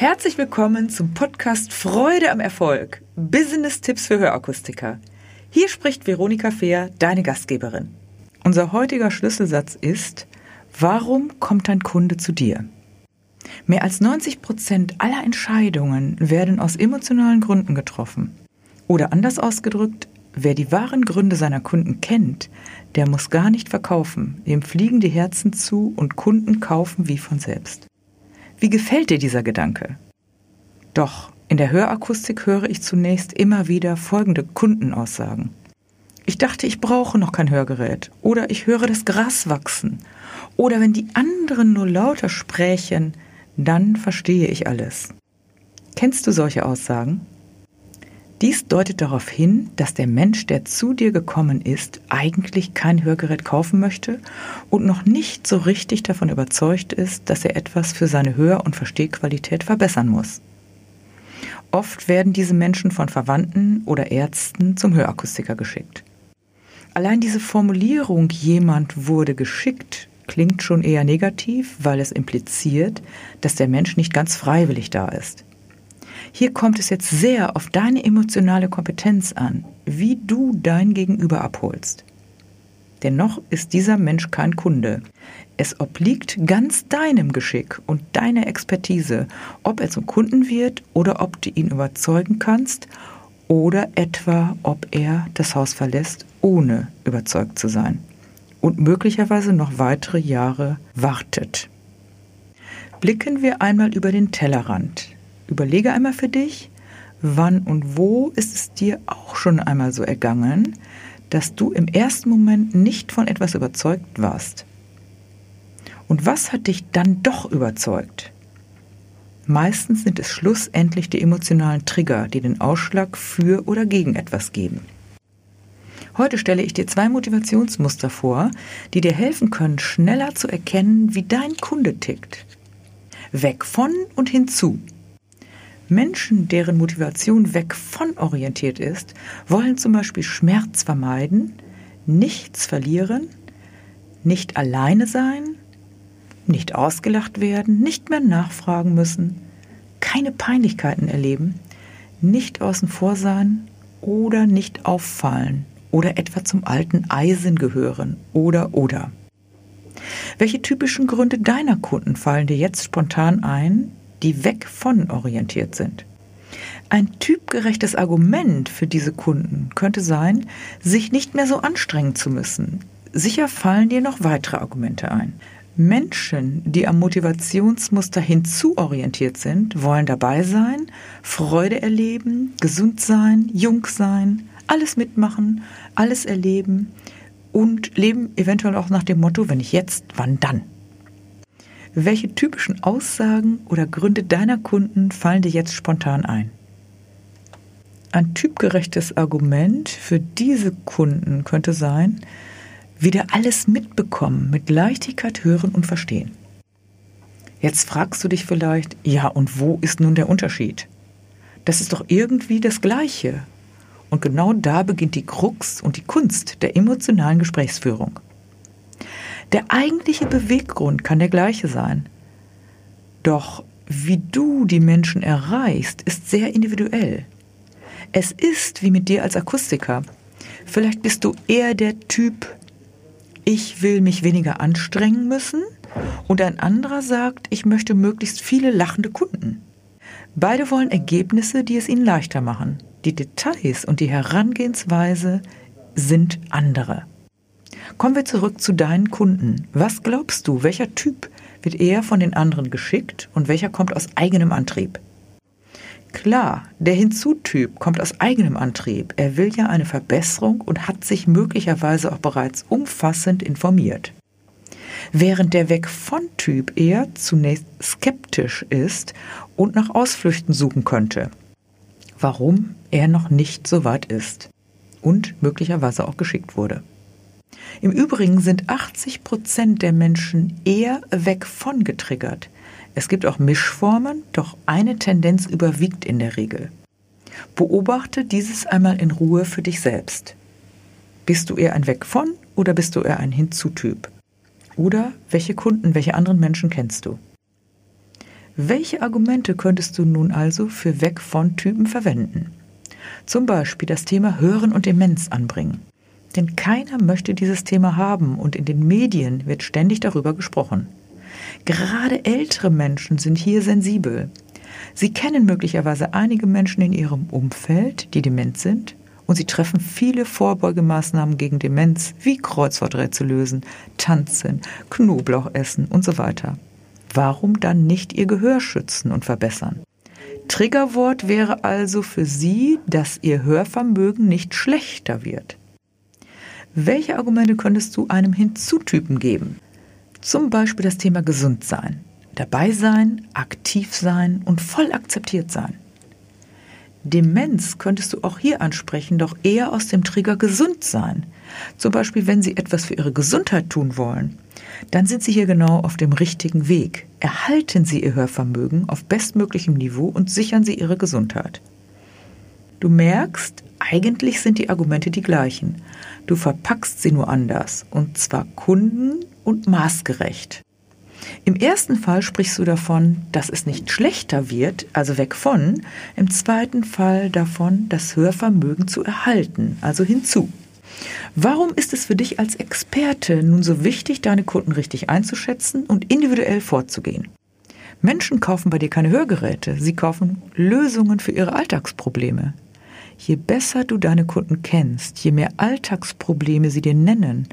Herzlich willkommen zum Podcast Freude am Erfolg. Business-Tipps für Hörakustiker. Hier spricht Veronika Fehr, deine Gastgeberin. Unser heutiger Schlüsselsatz ist, warum kommt dein Kunde zu dir? Mehr als 90 Prozent aller Entscheidungen werden aus emotionalen Gründen getroffen. Oder anders ausgedrückt, wer die wahren Gründe seiner Kunden kennt, der muss gar nicht verkaufen. Dem fliegen die Herzen zu und Kunden kaufen wie von selbst. Wie gefällt dir dieser Gedanke? Doch in der Hörakustik höre ich zunächst immer wieder folgende Kundenaussagen. Ich dachte, ich brauche noch kein Hörgerät. Oder ich höre das Gras wachsen. Oder wenn die anderen nur lauter sprechen, dann verstehe ich alles. Kennst du solche Aussagen? Dies deutet darauf hin, dass der Mensch, der zu dir gekommen ist, eigentlich kein Hörgerät kaufen möchte und noch nicht so richtig davon überzeugt ist, dass er etwas für seine Hör- und Verstehqualität verbessern muss. Oft werden diese Menschen von Verwandten oder Ärzten zum Hörakustiker geschickt. Allein diese Formulierung jemand wurde geschickt klingt schon eher negativ, weil es impliziert, dass der Mensch nicht ganz freiwillig da ist. Hier kommt es jetzt sehr auf deine emotionale Kompetenz an, wie du dein Gegenüber abholst. Dennoch ist dieser Mensch kein Kunde. Es obliegt ganz deinem Geschick und deiner Expertise, ob er zum Kunden wird oder ob du ihn überzeugen kannst oder etwa ob er das Haus verlässt, ohne überzeugt zu sein und möglicherweise noch weitere Jahre wartet. Blicken wir einmal über den Tellerrand. Überlege einmal für dich, wann und wo ist es dir auch schon einmal so ergangen, dass du im ersten Moment nicht von etwas überzeugt warst. Und was hat dich dann doch überzeugt? Meistens sind es schlussendlich die emotionalen Trigger, die den Ausschlag für oder gegen etwas geben. Heute stelle ich dir zwei Motivationsmuster vor, die dir helfen können, schneller zu erkennen, wie dein Kunde tickt. Weg von und hinzu. Menschen, deren Motivation weg von orientiert ist, wollen zum Beispiel Schmerz vermeiden, nichts verlieren, nicht alleine sein, nicht ausgelacht werden, nicht mehr nachfragen müssen, keine Peinlichkeiten erleben, nicht außen vor sein oder nicht auffallen oder etwa zum alten Eisen gehören oder oder. Welche typischen Gründe deiner Kunden fallen dir jetzt spontan ein, die weg von orientiert sind. Ein typgerechtes Argument für diese Kunden könnte sein, sich nicht mehr so anstrengen zu müssen. Sicher fallen dir noch weitere Argumente ein. Menschen, die am Motivationsmuster hinzuorientiert sind, wollen dabei sein, Freude erleben, gesund sein, jung sein, alles mitmachen, alles erleben und leben eventuell auch nach dem Motto, wenn ich jetzt, wann dann? Welche typischen Aussagen oder Gründe deiner Kunden fallen dir jetzt spontan ein? Ein typgerechtes Argument für diese Kunden könnte sein, wieder alles mitbekommen, mit Leichtigkeit hören und verstehen. Jetzt fragst du dich vielleicht, ja, und wo ist nun der Unterschied? Das ist doch irgendwie das Gleiche. Und genau da beginnt die Krux und die Kunst der emotionalen Gesprächsführung. Der eigentliche Beweggrund kann der gleiche sein. Doch wie du die Menschen erreichst, ist sehr individuell. Es ist wie mit dir als Akustiker. Vielleicht bist du eher der Typ, ich will mich weniger anstrengen müssen und ein anderer sagt, ich möchte möglichst viele lachende Kunden. Beide wollen Ergebnisse, die es ihnen leichter machen. Die Details und die Herangehensweise sind andere. Kommen wir zurück zu deinen Kunden. Was glaubst du, welcher Typ wird eher von den anderen geschickt und welcher kommt aus eigenem Antrieb? Klar, der Hinzutyp kommt aus eigenem Antrieb. Er will ja eine Verbesserung und hat sich möglicherweise auch bereits umfassend informiert. Während der Weg von Typ eher zunächst skeptisch ist und nach Ausflüchten suchen könnte. Warum er noch nicht so weit ist und möglicherweise auch geschickt wurde. Im Übrigen sind 80 Prozent der Menschen eher weg von getriggert. Es gibt auch Mischformen, doch eine Tendenz überwiegt in der Regel. Beobachte dieses einmal in Ruhe für dich selbst. Bist du eher ein Weg von oder bist du eher ein Hinzutyp? Oder welche Kunden, welche anderen Menschen kennst du? Welche Argumente könntest du nun also für Weg von Typen verwenden? Zum Beispiel das Thema Hören und Demenz anbringen. Denn keiner möchte dieses Thema haben und in den Medien wird ständig darüber gesprochen. Gerade ältere Menschen sind hier sensibel. Sie kennen möglicherweise einige Menschen in ihrem Umfeld, die dement sind, und sie treffen viele Vorbeugemaßnahmen gegen Demenz, wie Kreuzworträtsel lösen, tanzen, Knoblauch essen und so weiter. Warum dann nicht ihr Gehör schützen und verbessern? Triggerwort wäre also für Sie, dass Ihr Hörvermögen nicht schlechter wird. Welche Argumente könntest du einem Hinzutypen geben? Zum Beispiel das Thema gesund sein, dabei sein, aktiv sein und voll akzeptiert sein. Demenz könntest du auch hier ansprechen, doch eher aus dem Trigger gesund sein. Zum Beispiel, wenn Sie etwas für Ihre Gesundheit tun wollen, dann sind Sie hier genau auf dem richtigen Weg. Erhalten Sie Ihr Hörvermögen auf bestmöglichem Niveau und sichern Sie Ihre Gesundheit. Du merkst, eigentlich sind die Argumente die gleichen. Du verpackst sie nur anders, und zwar kunden- und maßgerecht. Im ersten Fall sprichst du davon, dass es nicht schlechter wird, also weg von. Im zweiten Fall davon, das Hörvermögen zu erhalten, also hinzu. Warum ist es für dich als Experte nun so wichtig, deine Kunden richtig einzuschätzen und individuell vorzugehen? Menschen kaufen bei dir keine Hörgeräte, sie kaufen Lösungen für ihre Alltagsprobleme. Je besser du deine Kunden kennst, je mehr Alltagsprobleme sie dir nennen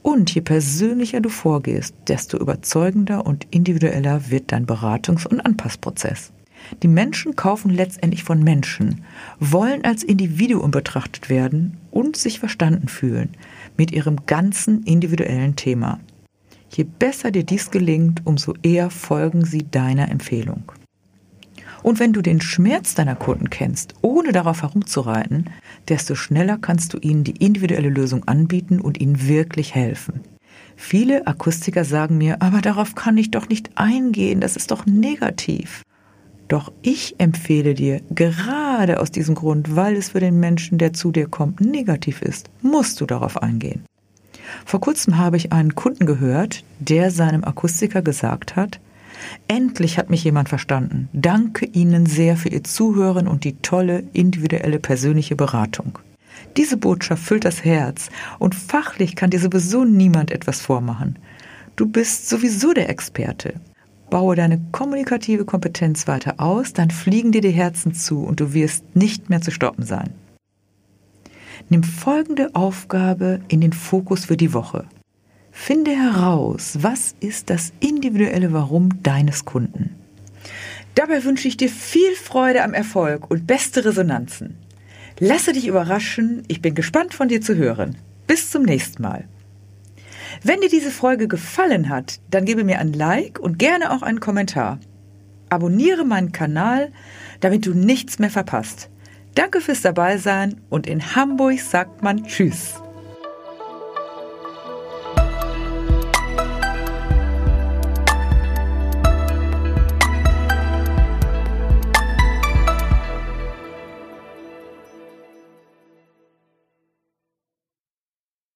und je persönlicher du vorgehst, desto überzeugender und individueller wird dein Beratungs- und Anpassprozess. Die Menschen kaufen letztendlich von Menschen, wollen als Individuum betrachtet werden und sich verstanden fühlen mit ihrem ganzen individuellen Thema. Je besser dir dies gelingt, umso eher folgen sie deiner Empfehlung. Und wenn du den Schmerz deiner Kunden kennst, ohne darauf herumzureiten, desto schneller kannst du ihnen die individuelle Lösung anbieten und ihnen wirklich helfen. Viele Akustiker sagen mir, aber darauf kann ich doch nicht eingehen, das ist doch negativ. Doch ich empfehle dir, gerade aus diesem Grund, weil es für den Menschen, der zu dir kommt, negativ ist, musst du darauf eingehen. Vor kurzem habe ich einen Kunden gehört, der seinem Akustiker gesagt hat, Endlich hat mich jemand verstanden. Danke Ihnen sehr für Ihr Zuhören und die tolle, individuelle, persönliche Beratung. Diese Botschaft füllt das Herz und fachlich kann dir sowieso niemand etwas vormachen. Du bist sowieso der Experte. Baue deine kommunikative Kompetenz weiter aus, dann fliegen dir die Herzen zu und du wirst nicht mehr zu stoppen sein. Nimm folgende Aufgabe in den Fokus für die Woche. Finde heraus, was ist das individuelle Warum deines Kunden. Dabei wünsche ich dir viel Freude am Erfolg und beste Resonanzen. Lasse dich überraschen, ich bin gespannt von dir zu hören. Bis zum nächsten Mal. Wenn dir diese Folge gefallen hat, dann gebe mir ein Like und gerne auch einen Kommentar. Abonniere meinen Kanal, damit du nichts mehr verpasst. Danke fürs Dabeisein und in Hamburg sagt man Tschüss.